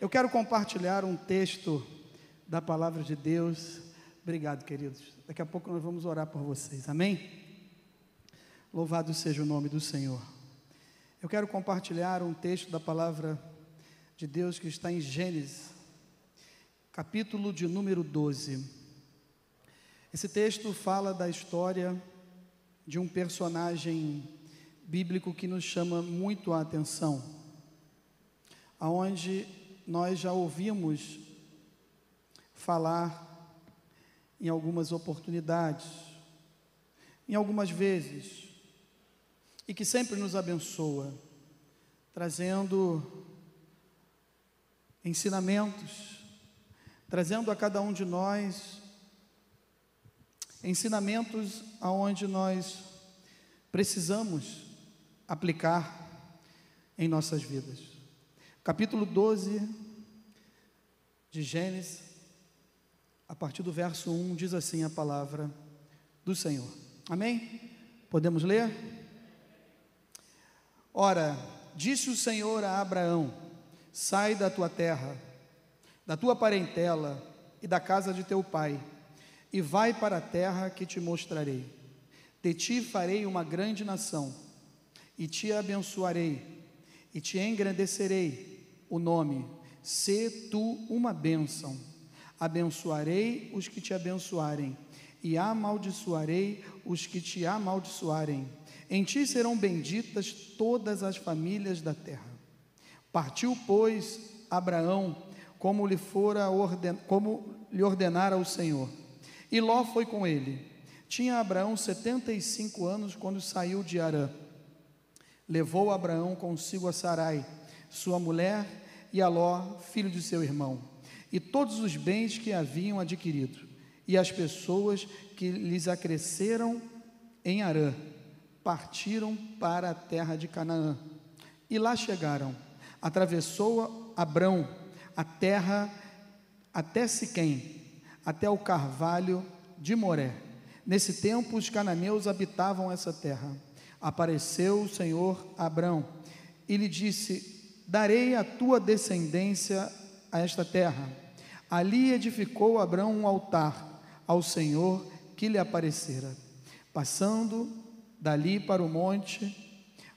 Eu quero compartilhar um texto da palavra de Deus. Obrigado, queridos. Daqui a pouco nós vamos orar por vocês. Amém? Louvado seja o nome do Senhor. Eu quero compartilhar um texto da palavra de Deus que está em Gênesis, capítulo de número 12. Esse texto fala da história de um personagem bíblico que nos chama muito a atenção, aonde nós já ouvimos falar em algumas oportunidades, em algumas vezes, e que sempre nos abençoa, trazendo ensinamentos, trazendo a cada um de nós ensinamentos aonde nós precisamos aplicar em nossas vidas. Capítulo 12 de Gênesis, a partir do verso 1, diz assim a palavra do Senhor. Amém? Podemos ler? Ora, disse o Senhor a Abraão: Sai da tua terra, da tua parentela e da casa de teu pai, e vai para a terra que te mostrarei. De ti farei uma grande nação e te abençoarei, e te engrandecerei o nome, se tu uma bênção. Abençoarei os que te abençoarem, e amaldiçoarei os que te amaldiçoarem. Em ti serão benditas todas as famílias da terra. Partiu, pois, Abraão, como lhe fora orden... como lhe ordenara o Senhor. E Ló foi com ele. Tinha Abraão setenta e cinco anos quando saiu de Arã levou Abraão consigo a Sarai, sua mulher, e a Ló, filho de seu irmão, e todos os bens que haviam adquirido, e as pessoas que lhes acresceram em Arã, partiram para a terra de Canaã. E lá chegaram. Atravessou Abrão a terra até Siquém, até o carvalho de Moré. Nesse tempo os cananeus habitavam essa terra apareceu o Senhor Abrão e lhe disse: Darei a tua descendência a esta terra. Ali edificou Abrão um altar ao Senhor que lhe aparecera. Passando dali para o monte,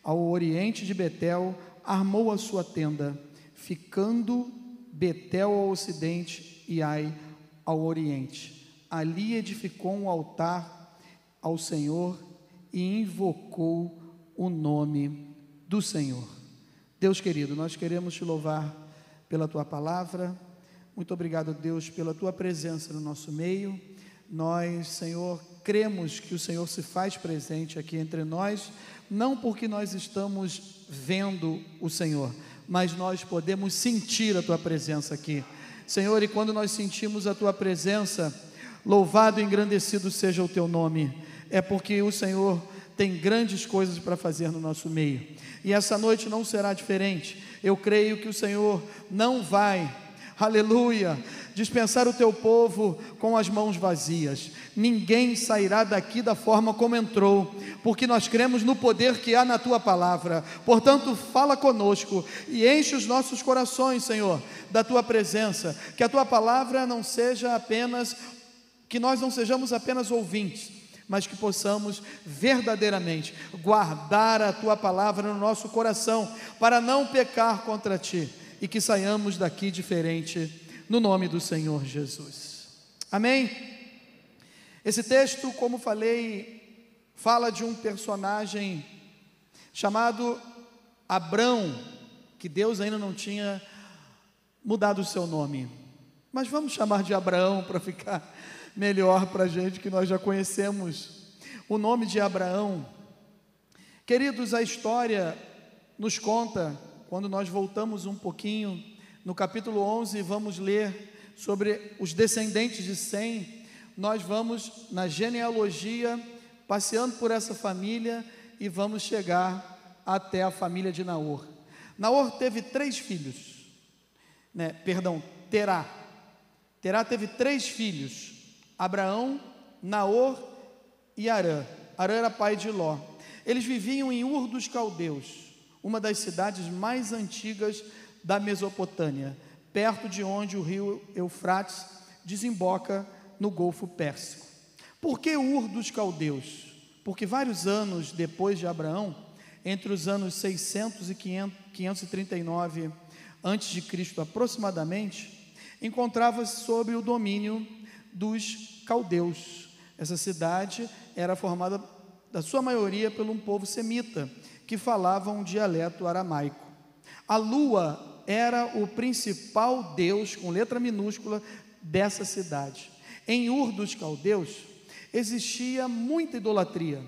ao oriente de Betel, armou a sua tenda, ficando Betel ao ocidente e Ai ao oriente. Ali edificou um altar ao Senhor e invocou o nome do Senhor. Deus querido, nós queremos te louvar pela tua palavra. Muito obrigado, Deus, pela tua presença no nosso meio. Nós, Senhor, cremos que o Senhor se faz presente aqui entre nós, não porque nós estamos vendo o Senhor, mas nós podemos sentir a tua presença aqui. Senhor, e quando nós sentimos a tua presença, louvado e engrandecido seja o teu nome é porque o Senhor tem grandes coisas para fazer no nosso meio. E essa noite não será diferente. Eu creio que o Senhor não vai, aleluia, dispensar o teu povo com as mãos vazias. Ninguém sairá daqui da forma como entrou, porque nós cremos no poder que há na tua palavra. Portanto, fala conosco e enche os nossos corações, Senhor, da tua presença. Que a tua palavra não seja apenas, que nós não sejamos apenas ouvintes mas que possamos verdadeiramente guardar a tua palavra no nosso coração, para não pecar contra ti e que saiamos daqui diferente, no nome do Senhor Jesus. Amém? Esse texto, como falei, fala de um personagem chamado Abrão, que Deus ainda não tinha mudado o seu nome, mas vamos chamar de Abraão para ficar melhor para a gente que nós já conhecemos. O nome de Abraão. Queridos, a história nos conta, quando nós voltamos um pouquinho, no capítulo 11, vamos ler sobre os descendentes de Sem. Nós vamos na genealogia, passeando por essa família e vamos chegar até a família de Naor. Naor teve três filhos, né? Perdão, Terá. Terá teve três filhos. Abraão, Naor e Arã. Arã era pai de Ló. Eles viviam em Ur dos Caldeus, uma das cidades mais antigas da Mesopotâmia, perto de onde o rio Eufrates desemboca no Golfo Pérsico. Por que Ur dos Caldeus? Porque vários anos depois de Abraão, entre os anos 600 e 539 a.C. aproximadamente, encontrava-se sob o domínio dos caldeus. Essa cidade era formada, da sua maioria, por um povo semita, que falava um dialeto aramaico. A lua era o principal deus, com letra minúscula, dessa cidade. Em Ur dos Caldeus existia muita idolatria,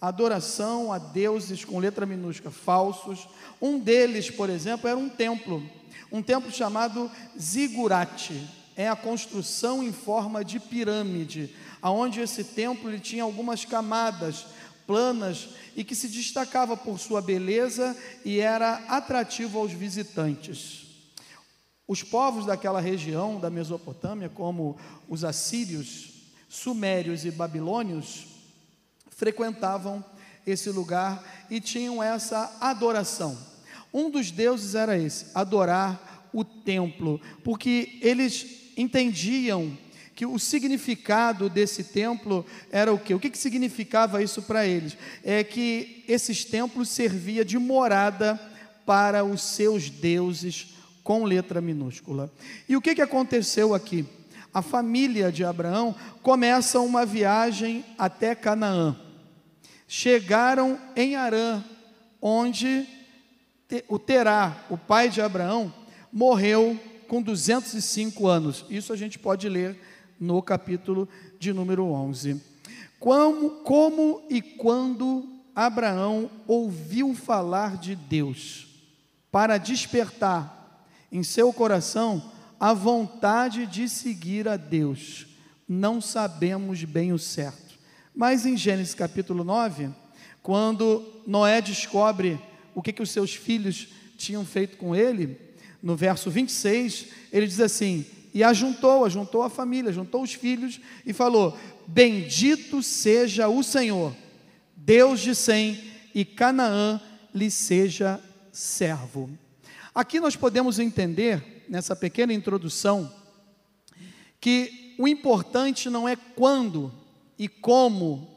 adoração a deuses com letra minúscula falsos. Um deles, por exemplo, era um templo, um templo chamado Zigurate. É a construção em forma de pirâmide, aonde esse templo ele tinha algumas camadas planas e que se destacava por sua beleza e era atrativo aos visitantes. Os povos daquela região da Mesopotâmia, como os assírios, sumérios e babilônios, frequentavam esse lugar e tinham essa adoração. Um dos deuses era esse, adorar o templo, porque eles entendiam que o significado desse templo era o quê? O que, que significava isso para eles? É que esses templos servia de morada para os seus deuses com letra minúscula. E o que, que aconteceu aqui? A família de Abraão começa uma viagem até Canaã. Chegaram em Arã, onde o Terá, o pai de Abraão, morreu com 205 anos. Isso a gente pode ler no capítulo de número 11. Como, como e quando Abraão ouviu falar de Deus para despertar em seu coração a vontade de seguir a Deus. Não sabemos bem o certo. Mas em Gênesis capítulo 9, quando Noé descobre o que, que os seus filhos tinham feito com ele, no verso 26, ele diz assim: E ajuntou, ajuntou a família, juntou os filhos e falou: Bendito seja o Senhor, Deus de Sem, e Canaã lhe seja servo. Aqui nós podemos entender, nessa pequena introdução, que o importante não é quando e como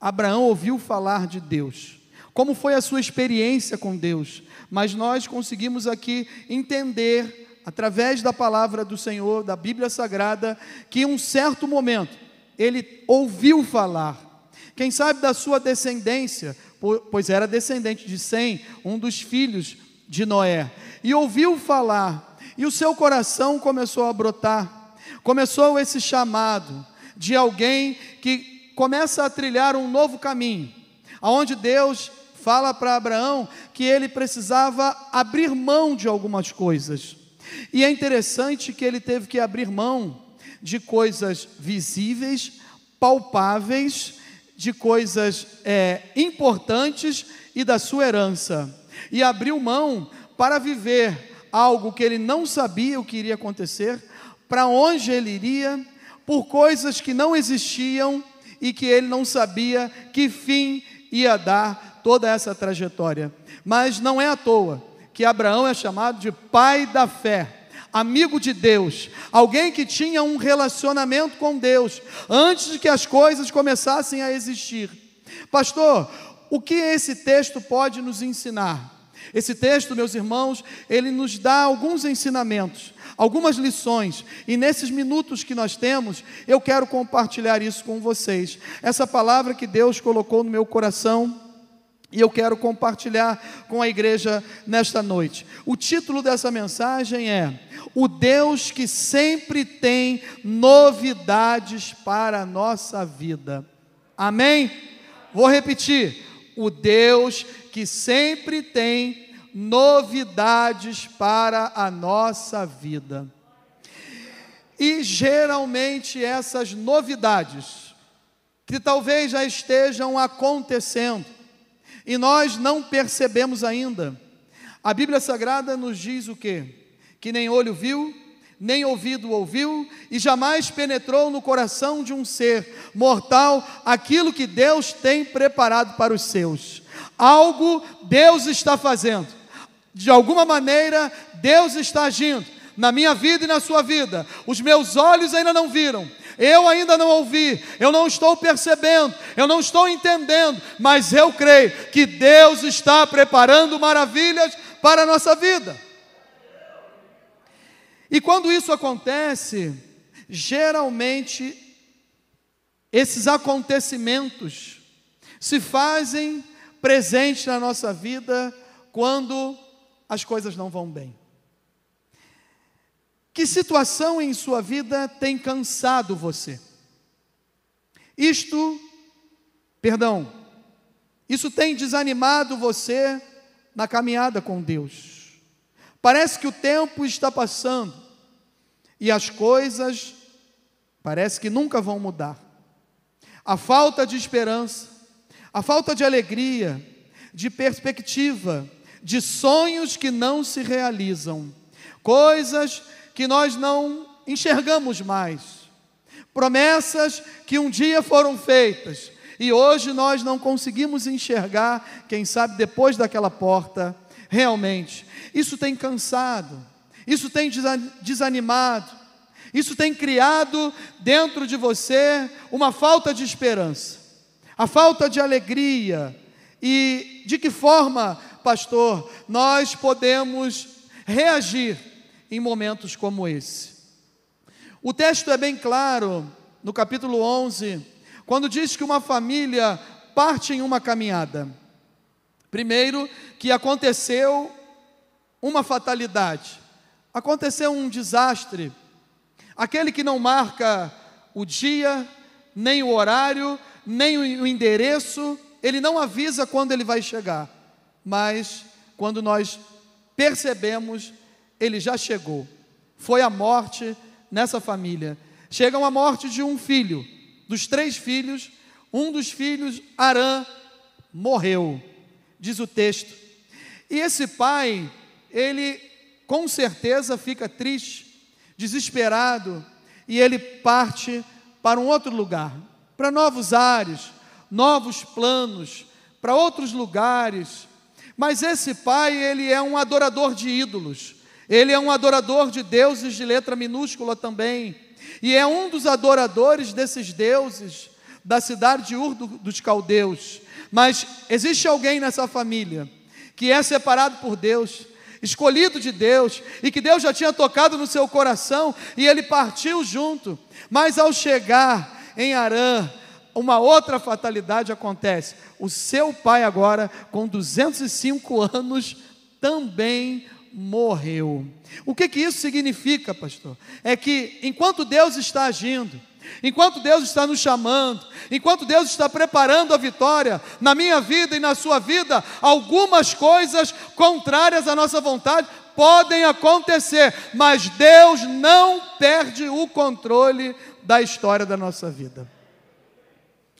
Abraão ouviu falar de Deus, como foi a sua experiência com Deus, mas nós conseguimos aqui entender, através da palavra do Senhor, da Bíblia Sagrada, que em um certo momento ele ouviu falar, quem sabe da sua descendência, pois era descendente de Sem, um dos filhos de Noé, e ouviu falar, e o seu coração começou a brotar, começou esse chamado de alguém que começa a trilhar um novo caminho, aonde Deus fala para Abraão que ele precisava abrir mão de algumas coisas. E é interessante que ele teve que abrir mão de coisas visíveis, palpáveis, de coisas é, importantes e da sua herança e abriu mão para viver algo que ele não sabia o que iria acontecer, para onde ele iria, por coisas que não existiam e que ele não sabia que fim ia dar toda essa trajetória. Mas não é à toa que Abraão é chamado de pai da fé, amigo de Deus, alguém que tinha um relacionamento com Deus antes de que as coisas começassem a existir. Pastor, o que esse texto pode nos ensinar? Esse texto, meus irmãos, ele nos dá alguns ensinamentos, algumas lições, e nesses minutos que nós temos, eu quero compartilhar isso com vocês. Essa palavra que Deus colocou no meu coração, e eu quero compartilhar com a igreja nesta noite. O título dessa mensagem é: O Deus que sempre tem novidades para a nossa vida. Amém? Vou repetir: O Deus que sempre tem novidades para a nossa vida. E geralmente essas novidades, que talvez já estejam acontecendo, e nós não percebemos ainda. A Bíblia Sagrada nos diz o quê? Que nem olho viu, nem ouvido ouviu, e jamais penetrou no coração de um ser mortal aquilo que Deus tem preparado para os seus. Algo Deus está fazendo. De alguma maneira, Deus está agindo na minha vida e na sua vida. Os meus olhos ainda não viram, eu ainda não ouvi, eu não estou percebendo, eu não estou entendendo, mas eu creio que Deus está preparando maravilhas para a nossa vida. E quando isso acontece, geralmente esses acontecimentos se fazem presentes na nossa vida quando as coisas não vão bem. Que situação em sua vida tem cansado você? Isto, perdão, isso tem desanimado você na caminhada com Deus. Parece que o tempo está passando e as coisas parece que nunca vão mudar. A falta de esperança, a falta de alegria, de perspectiva, de sonhos que não se realizam, coisas que nós não enxergamos mais. Promessas que um dia foram feitas e hoje nós não conseguimos enxergar, quem sabe depois daquela porta, realmente. Isso tem cansado, isso tem desanimado, isso tem criado dentro de você uma falta de esperança, a falta de alegria. E de que forma, pastor, nós podemos reagir em momentos como esse. O texto é bem claro, no capítulo 11, quando diz que uma família parte em uma caminhada. Primeiro, que aconteceu uma fatalidade, aconteceu um desastre. Aquele que não marca o dia, nem o horário, nem o endereço, ele não avisa quando ele vai chegar, mas quando nós percebemos, ele já chegou. Foi a morte nessa família. Chega a morte de um filho, dos três filhos, um dos filhos, Arã, morreu, diz o texto. E esse pai, ele com certeza fica triste, desesperado, e ele parte para um outro lugar, para novos ares, novos planos, para outros lugares. Mas esse pai, ele é um adorador de ídolos. Ele é um adorador de deuses de letra minúscula também. E é um dos adoradores desses deuses da cidade de Ur dos Caldeus. Mas existe alguém nessa família que é separado por Deus, escolhido de Deus, e que Deus já tinha tocado no seu coração e ele partiu junto. Mas ao chegar em Arã, uma outra fatalidade acontece. O seu pai, agora com 205 anos, também morreu. O que, que isso significa, pastor? É que enquanto Deus está agindo, enquanto Deus está nos chamando, enquanto Deus está preparando a vitória na minha vida e na sua vida, algumas coisas contrárias à nossa vontade podem acontecer, mas Deus não perde o controle da história da nossa vida.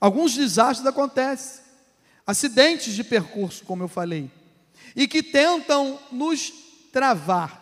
Alguns desastres acontecem, acidentes de percurso, como eu falei, e que tentam nos travar,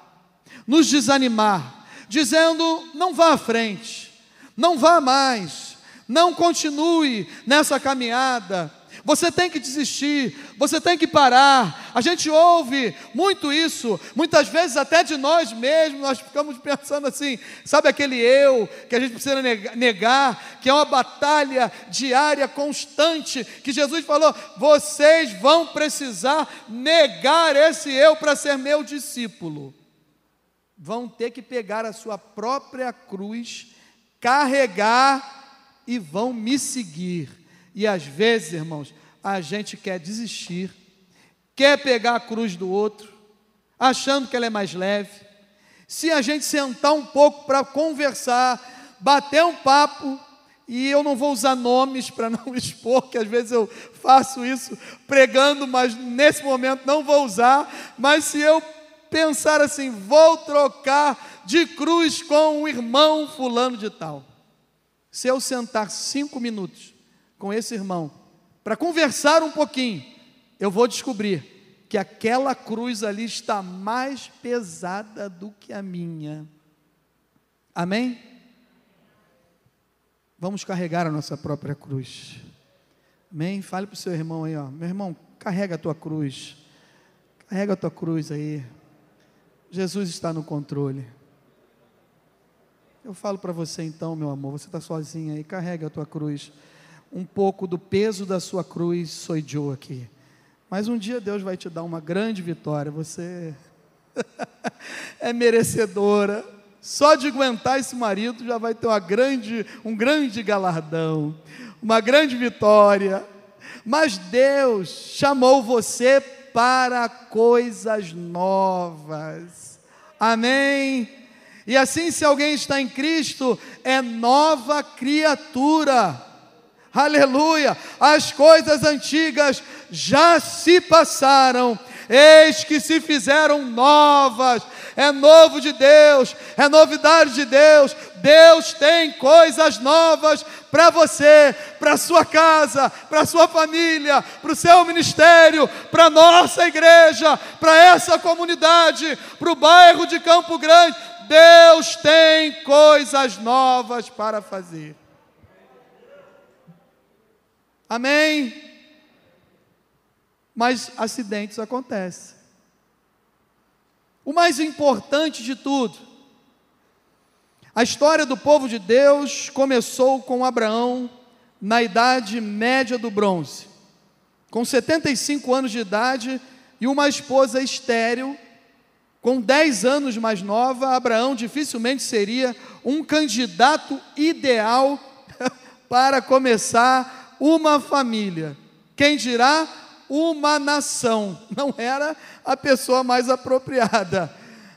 nos desanimar, dizendo: não vá à frente, não vá mais, não continue nessa caminhada. Você tem que desistir, você tem que parar. A gente ouve muito isso, muitas vezes até de nós mesmos, nós ficamos pensando assim: sabe aquele eu que a gente precisa negar, que é uma batalha diária, constante, que Jesus falou: vocês vão precisar negar esse eu para ser meu discípulo. Vão ter que pegar a sua própria cruz, carregar e vão me seguir. E às vezes, irmãos, a gente quer desistir, quer pegar a cruz do outro, achando que ela é mais leve. Se a gente sentar um pouco para conversar, bater um papo, e eu não vou usar nomes para não expor, que às vezes eu faço isso pregando, mas nesse momento não vou usar. Mas se eu pensar assim, vou trocar de cruz com o irmão fulano de tal. Se eu sentar cinco minutos com esse irmão, para conversar um pouquinho, eu vou descobrir que aquela cruz ali está mais pesada do que a minha. Amém? Vamos carregar a nossa própria cruz. Amém? Fale para o seu irmão aí, ó. Meu irmão, carrega a tua cruz. Carrega a tua cruz aí. Jesus está no controle. Eu falo para você então, meu amor, você está sozinha aí, carrega a tua cruz. Um pouco do peso da sua cruz sou eu aqui. Mas um dia Deus vai te dar uma grande vitória. Você é merecedora. Só de aguentar esse marido já vai ter uma grande, um grande galardão, uma grande vitória. Mas Deus chamou você para coisas novas. Amém? E assim, se alguém está em Cristo, é nova criatura. Aleluia! As coisas antigas já se passaram, eis que se fizeram novas. É novo de Deus, é novidade de Deus. Deus tem coisas novas para você, para sua casa, para sua família, para o seu ministério, para nossa igreja, para essa comunidade, para o bairro de Campo Grande. Deus tem coisas novas para fazer. Amém? Mas acidentes acontecem. O mais importante de tudo, a história do povo de Deus começou com Abraão na idade média do bronze. Com 75 anos de idade e uma esposa estéril, com 10 anos mais nova, Abraão dificilmente seria um candidato ideal para começar uma família. Quem dirá uma nação? Não era a pessoa mais apropriada.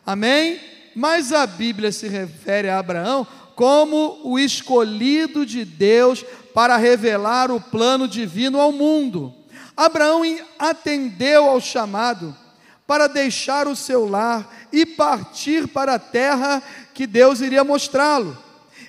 Amém? Mas a Bíblia se refere a Abraão como o escolhido de Deus para revelar o plano divino ao mundo. Abraão atendeu ao chamado para deixar o seu lar e partir para a terra que Deus iria mostrá-lo.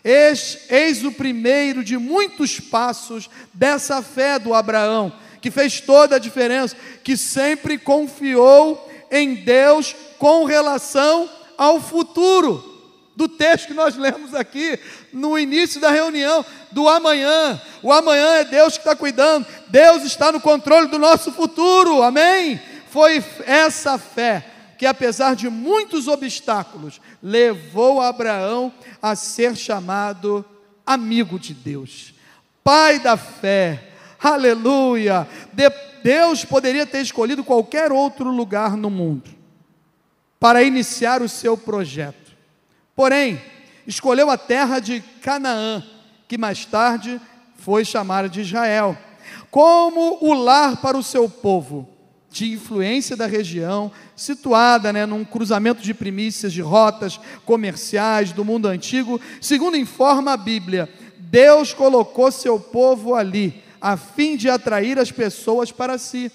Eis, eis o primeiro de muitos passos dessa fé do Abraão, que fez toda a diferença, que sempre confiou em Deus com relação ao futuro. Do texto que nós lemos aqui no início da reunião, do amanhã. O amanhã é Deus que está cuidando, Deus está no controle do nosso futuro, amém? Foi essa fé que, apesar de muitos obstáculos, levou Abraão a ser chamado amigo de Deus, pai da fé, aleluia. Deus poderia ter escolhido qualquer outro lugar no mundo para iniciar o seu projeto, porém, escolheu a terra de Canaã, que mais tarde foi chamada de Israel, como o lar para o seu povo de influência da região, situada né, num cruzamento de primícias, de rotas comerciais do mundo antigo. Segundo informa a Bíblia, Deus colocou seu povo ali, a fim de atrair as pessoas para si.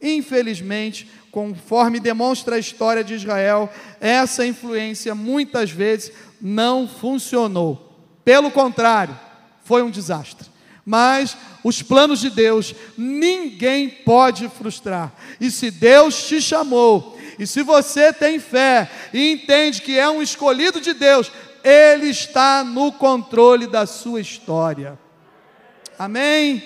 Infelizmente, conforme demonstra a história de Israel, essa influência muitas vezes não funcionou. Pelo contrário, foi um desastre. Mas os planos de Deus ninguém pode frustrar. E se Deus te chamou, e se você tem fé e entende que é um escolhido de Deus, Ele está no controle da sua história. Amém?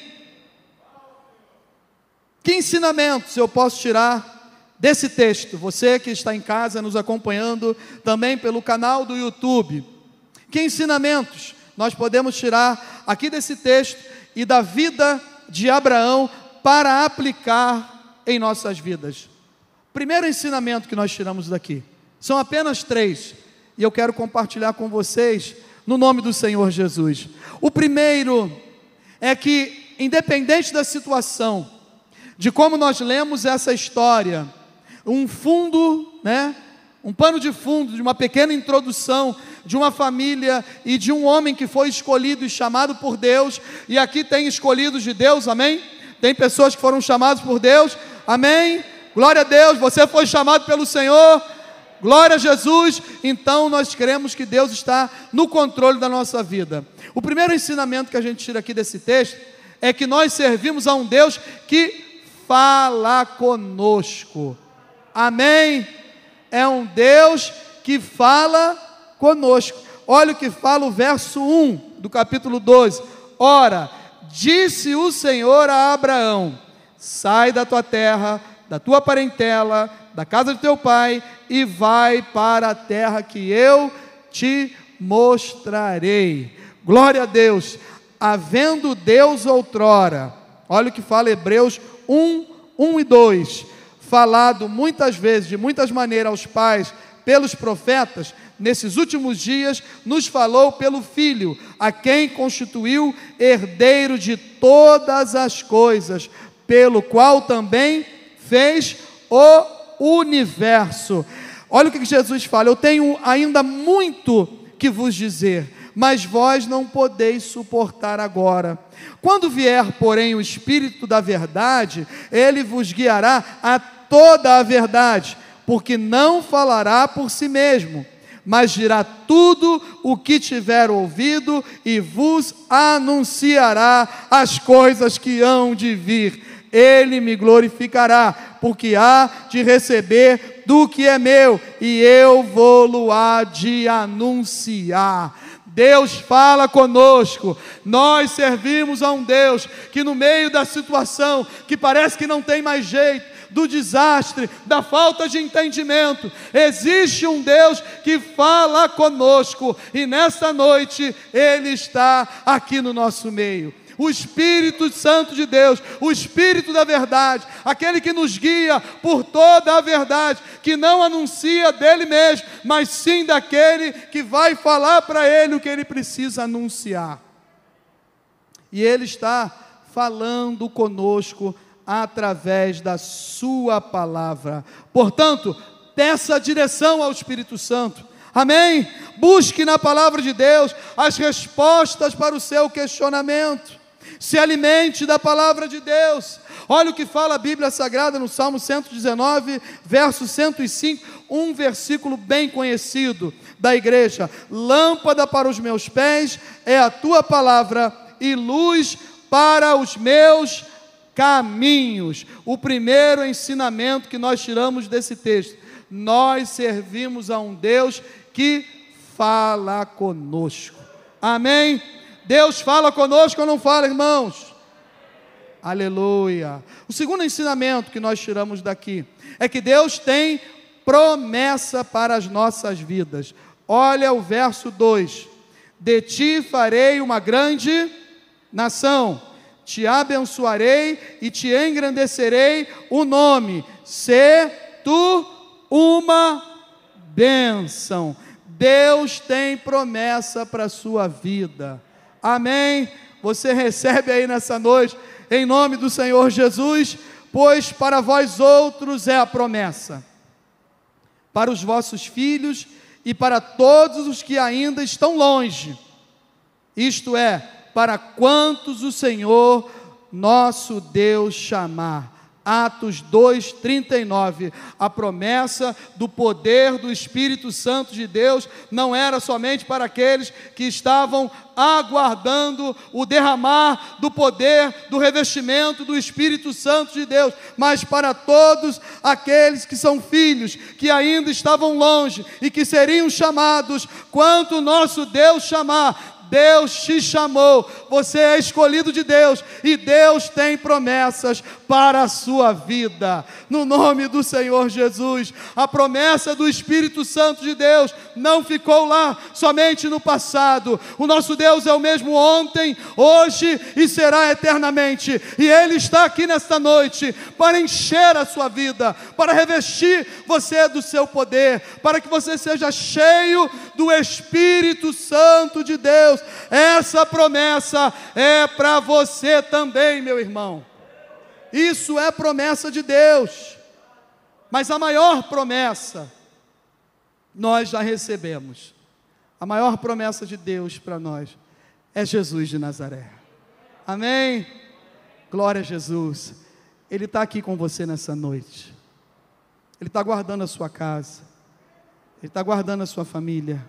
Que ensinamentos eu posso tirar desse texto? Você que está em casa nos acompanhando também pelo canal do YouTube. Que ensinamentos nós podemos tirar aqui desse texto e da vida de Abraão para aplicar em nossas vidas. Primeiro ensinamento que nós tiramos daqui são apenas três, e eu quero compartilhar com vocês no nome do Senhor Jesus. O primeiro é que, independente da situação, de como nós lemos essa história, um fundo, né, um pano de fundo de uma pequena introdução de uma família e de um homem que foi escolhido e chamado por Deus, e aqui tem escolhidos de Deus, amém? Tem pessoas que foram chamadas por Deus, amém? Glória a Deus, você foi chamado pelo Senhor, glória a Jesus, então nós queremos que Deus está no controle da nossa vida. O primeiro ensinamento que a gente tira aqui desse texto é que nós servimos a um Deus que fala conosco, amém? É um Deus que fala conosco. Olha o que fala o verso 1 do capítulo 12. Ora, disse o Senhor a Abraão: Sai da tua terra, da tua parentela, da casa de teu pai, e vai para a terra que eu te mostrarei. Glória a Deus. Havendo Deus outrora, olha o que fala Hebreus 1, 1 e 2, falado muitas vezes, de muitas maneiras aos pais, pelos profetas, nesses últimos dias, nos falou pelo Filho, a quem constituiu herdeiro de todas as coisas, pelo qual também fez o universo. Olha o que Jesus fala: Eu tenho ainda muito que vos dizer, mas vós não podeis suportar agora. Quando vier, porém, o Espírito da Verdade, ele vos guiará a toda a verdade, porque não falará por si mesmo, mas dirá tudo o que tiver ouvido e vos anunciará as coisas que hão de vir. Ele me glorificará, porque há de receber do que é meu, e eu vou-lo há de anunciar. Deus fala conosco. Nós servimos a um Deus que, no meio da situação que parece que não tem mais jeito, do desastre, da falta de entendimento, existe um Deus que fala conosco e nesta noite Ele está aqui no nosso meio o Espírito Santo de Deus, o Espírito da verdade, aquele que nos guia por toda a verdade, que não anuncia dele mesmo, mas sim daquele que vai falar para ele o que ele precisa anunciar. E ele está falando conosco através da sua palavra. Portanto, peça direção ao Espírito Santo. Amém? Busque na palavra de Deus as respostas para o seu questionamento se alimente da palavra de Deus. Olha o que fala a Bíblia Sagrada no Salmo 119, verso 105, um versículo bem conhecido da igreja: Lâmpada para os meus pés é a tua palavra e luz para os meus caminhos. O primeiro ensinamento que nós tiramos desse texto: nós servimos a um Deus que fala conosco. Amém? Deus fala conosco ou não fala, irmãos? Aleluia. O segundo ensinamento que nós tiramos daqui é que Deus tem promessa para as nossas vidas. Olha o verso 2: De ti farei uma grande nação, te abençoarei e te engrandecerei o nome, se tu uma bênção. Deus tem promessa para a sua vida. Amém. Você recebe aí nessa noite, em nome do Senhor Jesus, pois para vós outros é a promessa, para os vossos filhos e para todos os que ainda estão longe, isto é, para quantos o Senhor nosso Deus chamar. Atos 2:39. A promessa do poder do Espírito Santo de Deus não era somente para aqueles que estavam aguardando o derramar do poder, do revestimento do Espírito Santo de Deus, mas para todos aqueles que são filhos, que ainda estavam longe e que seriam chamados, quanto nosso Deus chamar, Deus te chamou, você é escolhido de Deus e Deus tem promessas para a sua vida. No nome do Senhor Jesus, a promessa do Espírito Santo de Deus não ficou lá somente no passado. O nosso Deus é o mesmo ontem, hoje e será eternamente. E Ele está aqui nesta noite para encher a sua vida, para revestir você do seu poder, para que você seja cheio do Espírito Santo de Deus Deus, essa promessa é para você também, meu irmão. Isso é promessa de Deus. Mas a maior promessa nós já recebemos. A maior promessa de Deus para nós é Jesus de Nazaré. Amém? Glória a Jesus. Ele está aqui com você nessa noite. Ele está guardando a sua casa. Ele está guardando a sua família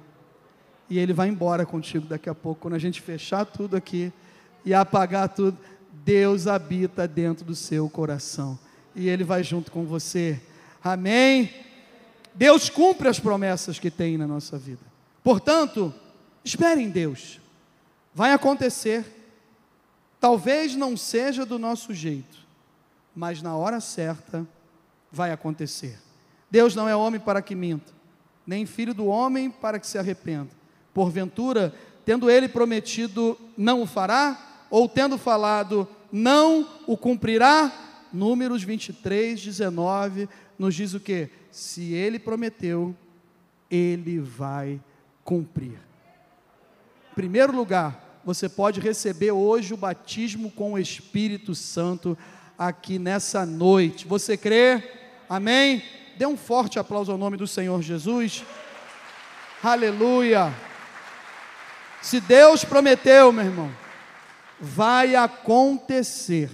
e ele vai embora contigo daqui a pouco. Quando a gente fechar tudo aqui e apagar tudo, Deus habita dentro do seu coração e ele vai junto com você. Amém? Deus cumpre as promessas que tem na nossa vida. Portanto, espere em Deus. Vai acontecer. Talvez não seja do nosso jeito, mas na hora certa vai acontecer. Deus não é homem para que minta, nem filho do homem para que se arrependa. Porventura, tendo ele prometido, não o fará? Ou tendo falado, não o cumprirá? Números 23, 19 nos diz o que? Se ele prometeu, ele vai cumprir. Em primeiro lugar, você pode receber hoje o batismo com o Espírito Santo aqui nessa noite. Você crê? Amém? Dê um forte aplauso ao nome do Senhor Jesus. Aleluia. Se Deus prometeu, meu irmão, vai acontecer.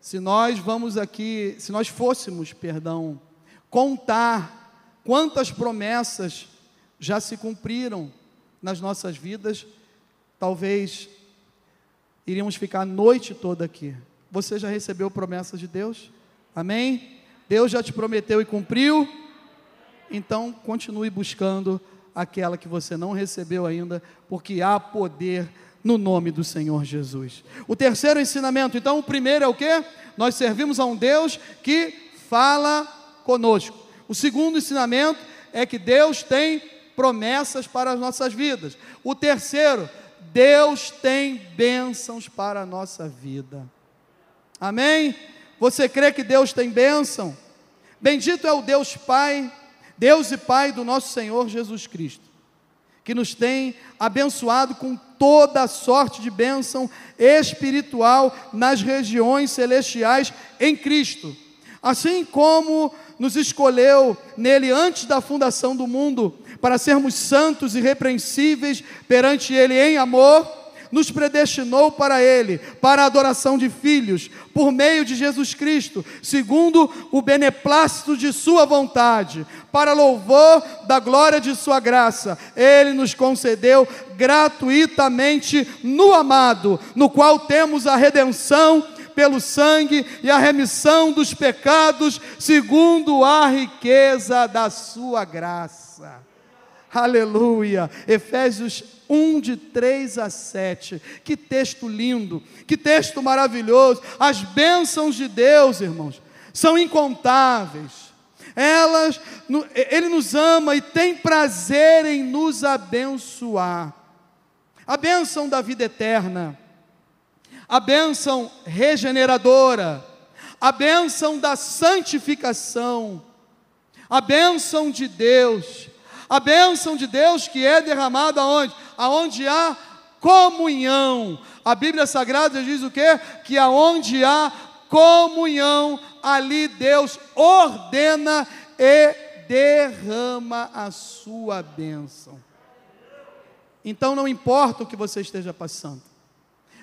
Se nós vamos aqui, se nós fôssemos, perdão, contar quantas promessas já se cumpriram nas nossas vidas, talvez iríamos ficar a noite toda aqui. Você já recebeu promessas de Deus? Amém? Deus já te prometeu e cumpriu? Então continue buscando aquela que você não recebeu ainda, porque há poder no nome do Senhor Jesus. O terceiro ensinamento, então, o primeiro é o que? Nós servimos a um Deus que fala conosco. O segundo ensinamento é que Deus tem promessas para as nossas vidas. O terceiro, Deus tem bênçãos para a nossa vida. Amém? Você crê que Deus tem bênção? Bendito é o Deus Pai, Deus e Pai do nosso Senhor Jesus Cristo que nos tem abençoado com toda sorte de bênção espiritual nas regiões celestiais em Cristo. Assim como nos escolheu nele antes da fundação do mundo, para sermos santos e irrepreensíveis perante Ele em amor, nos predestinou para Ele, para a adoração de filhos, por meio de Jesus Cristo, segundo o beneplácito de Sua vontade, para louvor da glória de Sua graça. Ele nos concedeu gratuitamente no amado, no qual temos a redenção pelo sangue e a remissão dos pecados, segundo a riqueza da Sua graça. Aleluia. Efésios 1 de 3 a 7. Que texto lindo, que texto maravilhoso. As bênçãos de Deus, irmãos, são incontáveis. Elas, ele nos ama e tem prazer em nos abençoar. A bênção da vida eterna, a bênção regeneradora, a bênção da santificação, a bênção de Deus, a bênção de Deus que é derramada aonde? Aonde há comunhão. A Bíblia Sagrada diz o quê? Que aonde há comunhão, ali Deus ordena e derrama a sua bênção. Então não importa o que você esteja passando.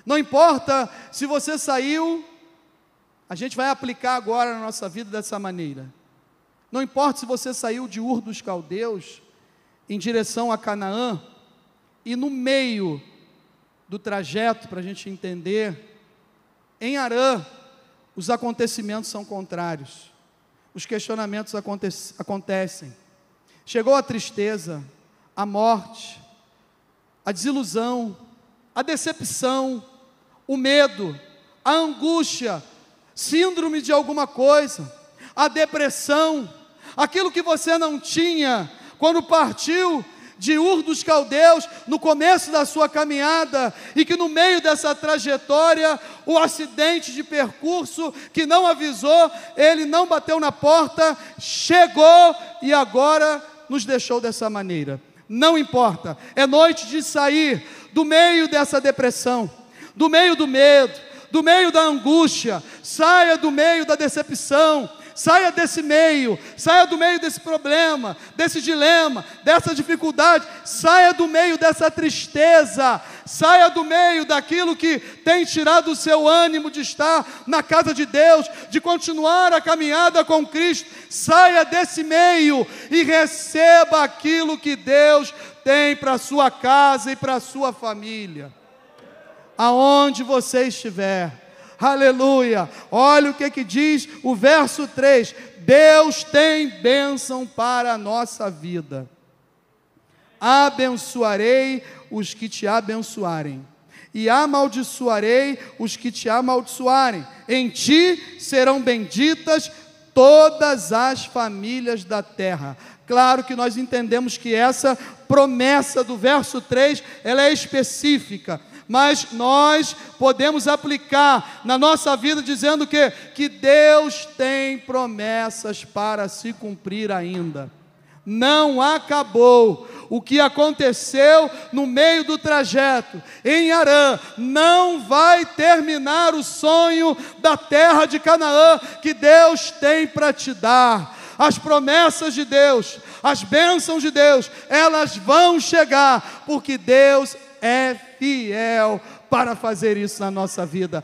Não importa se você saiu, a gente vai aplicar agora na nossa vida dessa maneira. Não importa se você saiu de Ur dos Caldeus em direção a Canaã, e no meio do trajeto, para a gente entender, em Arã, os acontecimentos são contrários, os questionamentos aconte acontecem. Chegou a tristeza, a morte, a desilusão, a decepção, o medo, a angústia, síndrome de alguma coisa, a depressão, aquilo que você não tinha quando partiu de Ur dos Caldeus, no começo da sua caminhada, e que no meio dessa trajetória, o acidente de percurso que não avisou, ele não bateu na porta, chegou e agora nos deixou dessa maneira. Não importa, é noite de sair do meio dessa depressão, do meio do medo, do meio da angústia, saia do meio da decepção, Saia desse meio, saia do meio desse problema, desse dilema, dessa dificuldade, saia do meio dessa tristeza, saia do meio daquilo que tem tirado o seu ânimo de estar na casa de Deus, de continuar a caminhada com Cristo. Saia desse meio e receba aquilo que Deus tem para a sua casa e para a sua família. Aonde você estiver, Aleluia. Olha o que, que diz o verso 3: Deus tem bênção para a nossa vida. Abençoarei os que te abençoarem, e amaldiçoarei os que te amaldiçoarem. Em ti serão benditas todas as famílias da terra. Claro que nós entendemos que essa promessa do verso 3, ela é específica, mas nós podemos aplicar na nossa vida dizendo que que Deus tem promessas para se cumprir ainda. Não acabou o que aconteceu no meio do trajeto em Arã não vai terminar o sonho da terra de Canaã que Deus tem para te dar. As promessas de Deus, as bênçãos de Deus, elas vão chegar, porque Deus é fiel para fazer isso na nossa vida.